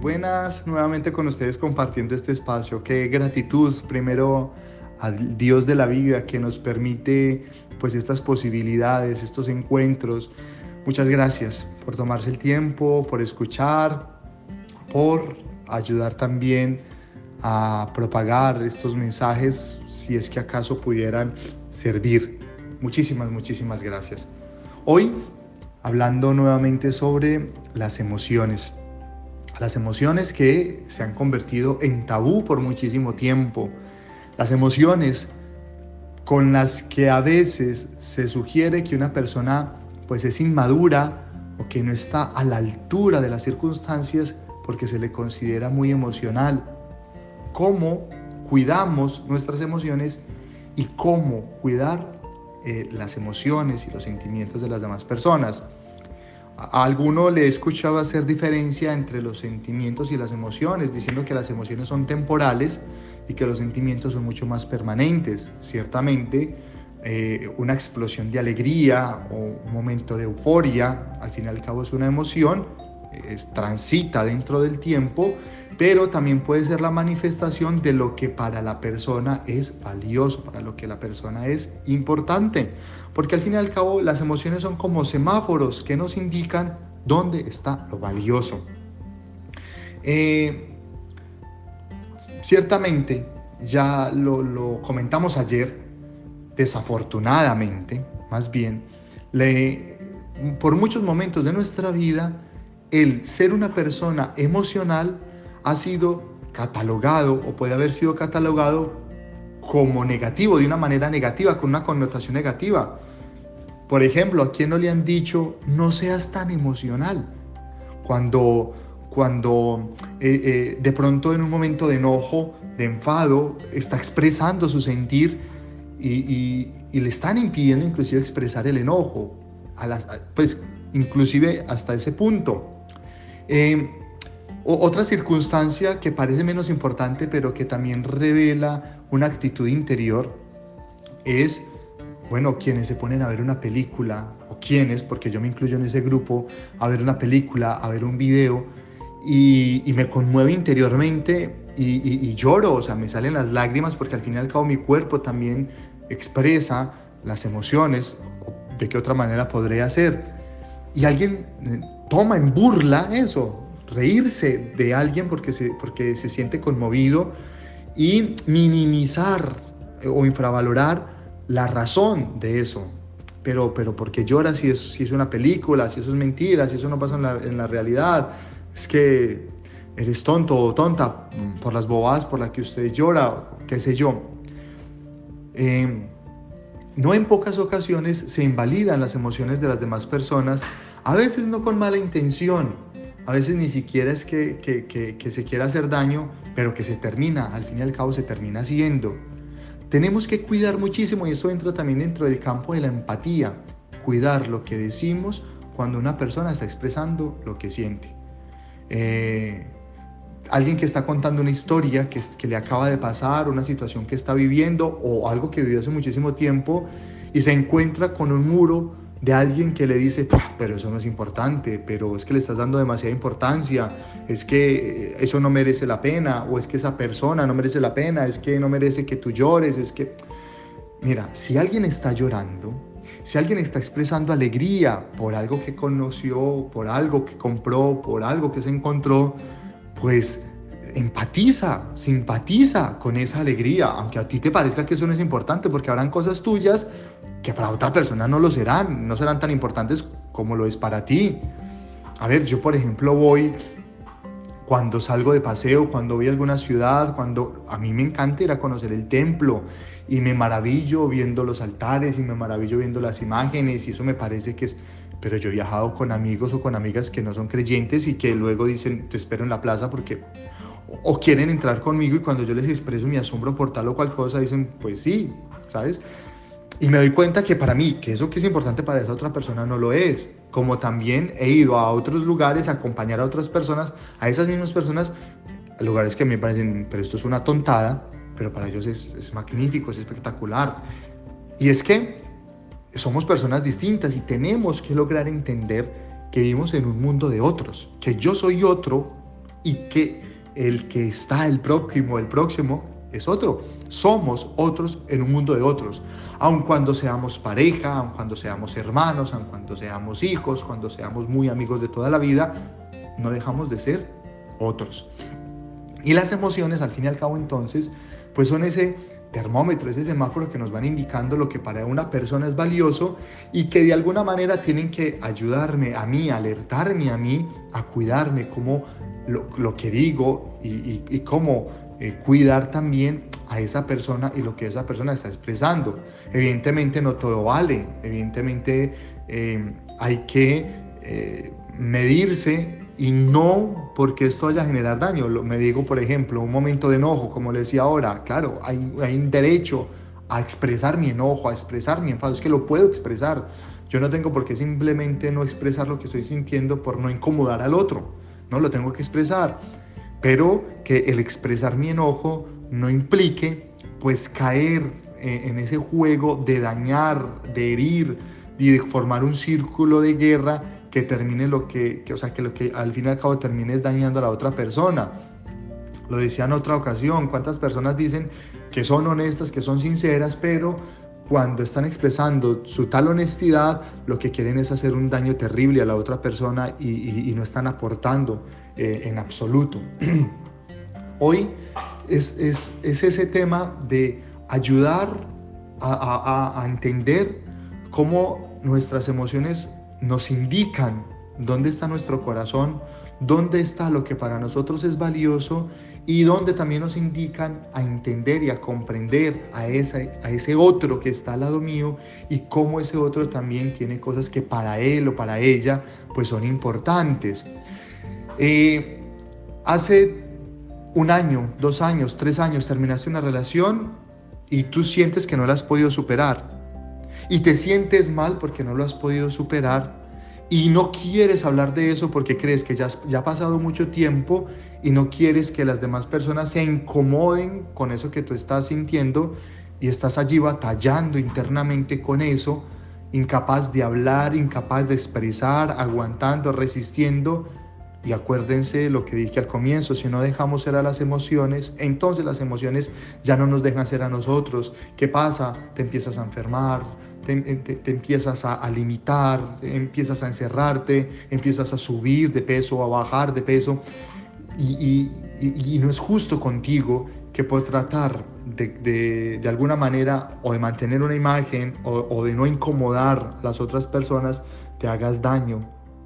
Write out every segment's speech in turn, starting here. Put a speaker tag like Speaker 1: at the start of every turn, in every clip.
Speaker 1: buenas nuevamente con ustedes compartiendo este espacio. Qué gratitud primero al Dios de la vida que nos permite pues estas posibilidades, estos encuentros. Muchas gracias por tomarse el tiempo, por escuchar, por ayudar también a propagar estos mensajes si es que acaso pudieran servir. Muchísimas, muchísimas gracias. Hoy hablando nuevamente sobre las emociones. Las emociones que se han convertido en tabú por muchísimo tiempo. Las emociones con las que a veces se sugiere que una persona pues es inmadura o que no está a la altura de las circunstancias porque se le considera muy emocional. ¿Cómo cuidamos nuestras emociones y cómo cuidar eh, las emociones y los sentimientos de las demás personas? A alguno le he escuchado hacer diferencia entre los sentimientos y las emociones, diciendo que las emociones son temporales y que los sentimientos son mucho más permanentes. Ciertamente, eh, una explosión de alegría o un momento de euforia, al fin y al cabo es una emoción, transita dentro del tiempo, pero también puede ser la manifestación de lo que para la persona es valioso, para lo que la persona es importante. Porque al fin y al cabo las emociones son como semáforos que nos indican dónde está lo valioso. Eh, ciertamente, ya lo, comentamos ayer, desafortunadamente, más bien, por muchos momentos de nuestra vida, el ser una persona emocional ha sido catalogado o puede haber sido catalogado como negativo, de una manera negativa, con una connotación negativa. Por ejemplo, ¿a quién no le han dicho no seas tan emocional? Cuando, cuando eh, eh, de pronto en un momento de enojo, de enfado, está expresando su sentir y, le están impidiendo inclusive expresar el enojo, a las, pues inclusive hasta ese punto. Eh, otra circunstancia que parece menos importante, pero que también revela una actitud interior, es, bueno, quienes se ponen a ver una película, o quienes, porque yo me incluyo en ese grupo, a ver una película, a ver un video, y, me conmueve interiormente y, lloro, o sea, me salen las lágrimas porque al fin y al cabo mi cuerpo también expresa las emociones, de qué otra manera podría hacer. Y alguien eh, toma en burla eso, reírse de alguien porque se, porque se siente conmovido y minimizar eh, o infravalorar la razón de eso. Pero, pero porque llora si es, si es una película, si eso es mentira, si eso no pasa en la, realidad. Es que eres tonto o tonta por las bobadas por las que usted llora, qué sé yo. Eh, no en pocas ocasiones se invalidan las emociones de las demás personas, a veces no con mala intención, a veces ni siquiera es que, que, se quiera hacer daño, pero que se termina, al fin y al cabo se termina haciendo. Tenemos que cuidar muchísimo, y eso entra también dentro del campo de la empatía, cuidar lo que decimos cuando una persona está expresando lo que siente. Eh, alguien que está contando una historia que, le acaba de pasar, una situación que está viviendo o algo que vivió hace muchísimo tiempo y se encuentra con un muro de alguien que le dice, pero eso no es importante, pero es que le estás dando demasiada importancia, es que eso no merece la pena, o es que esa persona no merece la pena, es que no merece que tú llores, es que... Mira, si alguien está llorando, si alguien está expresando alegría por algo que conoció, por algo que compró, por algo que se encontró, pues empatiza, simpatiza con esa alegría, aunque a ti te parezca que eso no es importante, porque habrán cosas tuyas que para otra persona no lo serán, no serán tan importantes como lo es para ti. A ver, yo por ejemplo voy cuando salgo de paseo, cuando voy a alguna ciudad, cuando a mí me encanta ir a conocer el templo y me maravillo viendo los altares y me maravillo viendo las imágenes y eso me parece que es... Pero yo he viajado con amigos o con amigas que no son creyentes y que luego dicen, te espero en la plaza porque... O quieren entrar conmigo y cuando yo les expreso mi asombro por tal o cual cosa, dicen, pues sí, ¿sabes? Y me doy cuenta que para mí, que eso que es importante para esa otra persona no lo es. Como también he ido a otros lugares a acompañar a otras personas, a esas mismas personas, a lugares que me parecen, pero esto es una tontada, pero para ellos es, es magnífico, es espectacular. Y es que somos personas distintas y tenemos que lograr entender que vivimos en un mundo de otros, que yo soy otro y que el que está el próximo, el próximo, es otro. Somos otros en un mundo de otros. Aun cuando seamos pareja, aun cuando seamos hermanos, aun cuando seamos hijos, cuando seamos muy amigos de toda la vida, no dejamos de ser otros. Y las emociones, al fin y al cabo, entonces, pues son ese termómetro, ese semáforo que nos van indicando lo que para una persona es valioso y que de alguna manera tienen que ayudarme a mí, alertarme a mí, a cuidarme, como lo, que digo y, cómo eh, cuidar también a esa persona y lo que esa persona está expresando. Evidentemente no todo vale, evidentemente eh, hay que eh, medirse y no porque esto vaya a generar daño. Me digo, por ejemplo, un momento de enojo, como le decía ahora, claro, hay, hay un derecho a expresar mi enojo, a expresar mi enfado, es que lo puedo expresar. Yo no tengo por qué simplemente no expresar lo que estoy sintiendo por no incomodar al otro, no lo tengo que expresar, pero que el expresar mi enojo no implique pues caer eh, en ese juego de dañar, de herir y de formar un círculo de guerra que termine lo que, o sea, que lo que al fin y al cabo termine es dañando a la otra persona. Lo decía en otra ocasión, cuántas personas dicen que son honestas, que son sinceras, pero cuando están expresando su tal honestidad, lo que quieren es hacer un daño terrible a la otra persona y, no están aportando eh, en absoluto. Hoy es, es, es, ese tema de ayudar a, a entender cómo nuestras emociones nos indican dónde está nuestro corazón, dónde está lo que para nosotros es valioso y dónde también nos indican a entender y a comprender a ese, a ese otro que está al lado mío y cómo ese otro también tiene cosas que para él o para ella pues son importantes. Eh, hace un año, dos años, tres años terminaste una relación y tú sientes que no la has podido superar y te sientes mal porque no lo has podido superar y no quieres hablar de eso porque crees que ya, ya ha pasado mucho tiempo y no quieres que las demás personas se incomoden con eso que tú estás sintiendo y estás allí batallando internamente con eso, incapaz de hablar, incapaz de expresar, aguantando, resistiendo. Y acuérdense lo que dije al comienzo, si no dejamos ser a las emociones, entonces las emociones ya no nos dejan ser a nosotros. ¿Qué pasa? Te empiezas a enfermar, te, empiezas a, limitar, empiezas a encerrarte, empiezas a subir de peso a bajar de peso. Y, no es justo contigo que por tratar de, de, alguna manera o de mantener una imagen o, o de no incomodar a las otras personas, te hagas daño.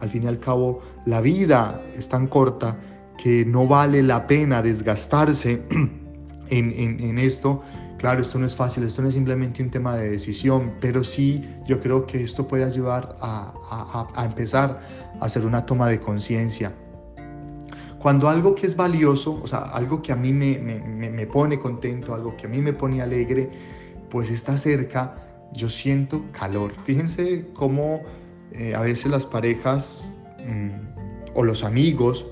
Speaker 1: Al fin y al cabo, la vida es tan corta que no vale la pena desgastarse en, en, en esto Claro, esto no es fácil, esto no es simplemente un tema de decisión, pero sí yo creo que esto puede ayudar a, empezar a hacer una toma de conciencia. Cuando algo que es valioso, o sea, algo que a mí me, pone contento, algo que a mí me pone alegre, pues está cerca, yo siento calor. Fíjense cómo eh, a veces las parejas mm, o los amigos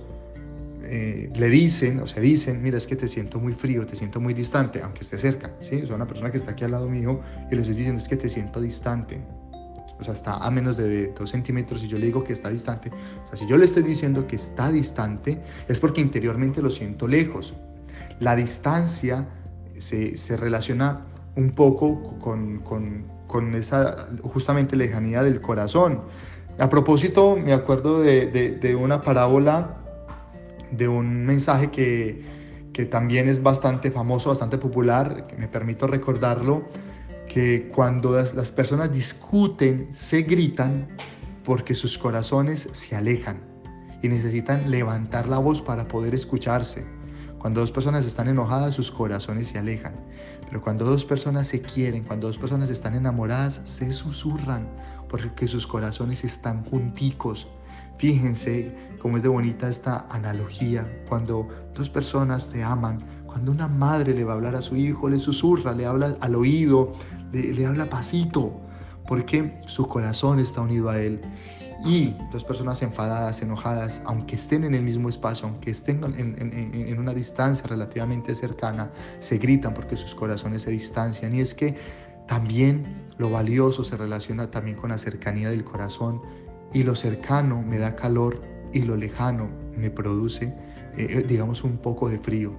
Speaker 1: eh, le dicen o se dicen, mira, es que te siento muy frío, te siento muy distante, aunque esté cerca, ¿sí? O una persona que está aquí al lado mío y le estoy diciendo, es que te siento distante. O sea, está a menos de dos centímetros y yo le digo que está distante. O sea, si yo le estoy diciendo que está distante, es porque interiormente lo siento lejos. La distancia se, se relaciona un poco con, con, con, esa justamente lejanía del corazón. A propósito, me acuerdo de, de, de una parábola de un mensaje que, que también es bastante famoso, bastante popular, que me permito recordarlo, que cuando las, personas discuten, se gritan porque sus corazones se alejan y necesitan levantar la voz para poder escucharse. Cuando dos personas están enojadas, sus corazones se alejan. Pero cuando dos personas se quieren, cuando dos personas están enamoradas, se susurran porque sus corazones están junticos. Fíjense cómo es de bonita esta analogía. Cuando dos personas te aman, cuando una madre le va a hablar a su hijo, le susurra, le habla al oído, le, habla pasito, porque su corazón está unido a él. Y dos personas enfadadas, enojadas, aunque estén en el mismo espacio, aunque estén en, una distancia relativamente cercana, se gritan porque sus corazones se distancian. Y es que también lo valioso se relaciona también con la cercanía del corazón y lo cercano me da calor y lo lejano me produce eh, digamos, un poco de frío.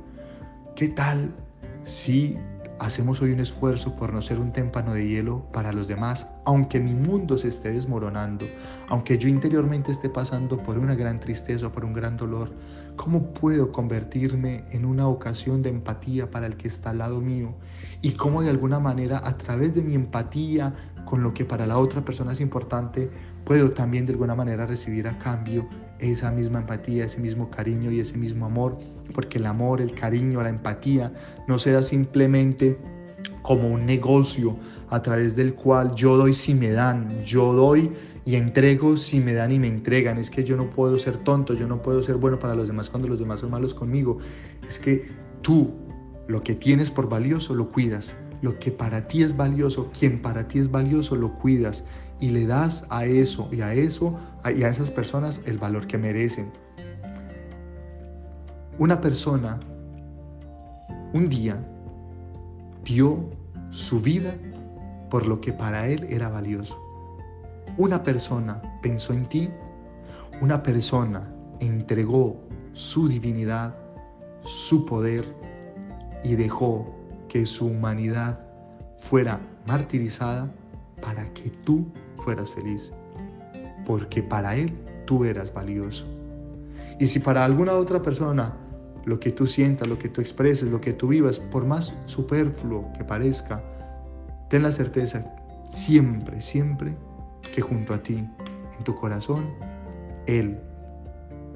Speaker 1: ¿Qué tal si hacemos hoy un esfuerzo por no ser un témpano de hielo para los demás, aunque mi mundo se esté desmoronando, aunque yo interiormente esté pasando por una gran tristeza o por un gran dolor, ¿cómo puedo convertirme en una ocasión de empatía para el que está al lado mío? Y cómo de alguna manera a través de mi empatía con lo que para la otra persona es importante, puedo también de alguna manera recibir a cambio esa misma empatía, ese mismo cariño y ese mismo amor, porque el amor, el cariño, la empatía no será simplemente como un negocio a través del cual yo doy si me dan, yo doy y entrego si me dan y me entregan. Es que yo no puedo ser tonto, yo no puedo ser bueno para los demás cuando los demás son malos conmigo. Es que tú lo que tienes por valioso lo cuidas. Lo que para ti es valioso, quien para ti es valioso, lo cuidas y le das a eso y a eso y a esas personas el valor que merecen. Una persona un día dio su vida por lo que para él era valioso. Una persona pensó en ti, una persona entregó su divinidad, su poder y dejó que su humanidad fuera martirizada para que tú fueras feliz, porque para Él tú eras valioso. Y si para alguna otra persona lo que tú sientas, lo que tú expreses, lo que tú vivas, por más superfluo que parezca, ten la certeza siempre, siempre que junto a ti, en tu corazón, Él,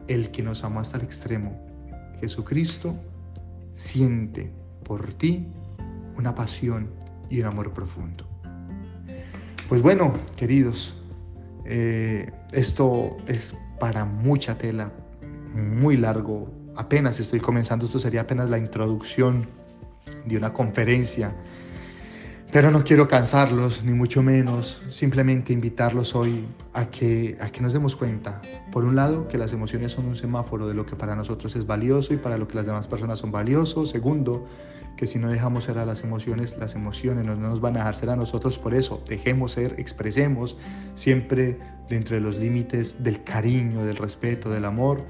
Speaker 1: el que nos amó hasta el extremo, Jesucristo, siente por ti una pasión y un amor profundo. Pues bueno, queridos, eh, esto es para mucha tela, muy largo. Apenas estoy comenzando, esto sería apenas la introducción de una conferencia. Pero no quiero cansarlos, ni mucho menos, simplemente invitarlos hoy a que, a que nos demos cuenta, por un lado, que las emociones son un semáforo de lo que para nosotros es valioso y para lo que las demás personas son valiosos. Segundo, que si no dejamos ser a las emociones, las emociones no nos van a dejar ser a nosotros. Por eso, dejemos ser, expresemos siempre dentro de los límites del cariño, del respeto, del amor.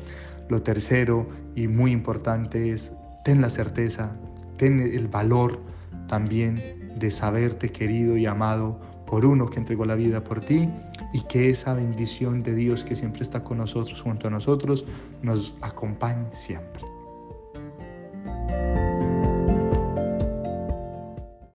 Speaker 1: Lo tercero y muy importante es, ten la certeza, ten el valor también de saberte querido y amado por uno que entregó la vida por ti y que esa bendición de Dios que siempre está con nosotros, junto a nosotros, nos acompañe siempre.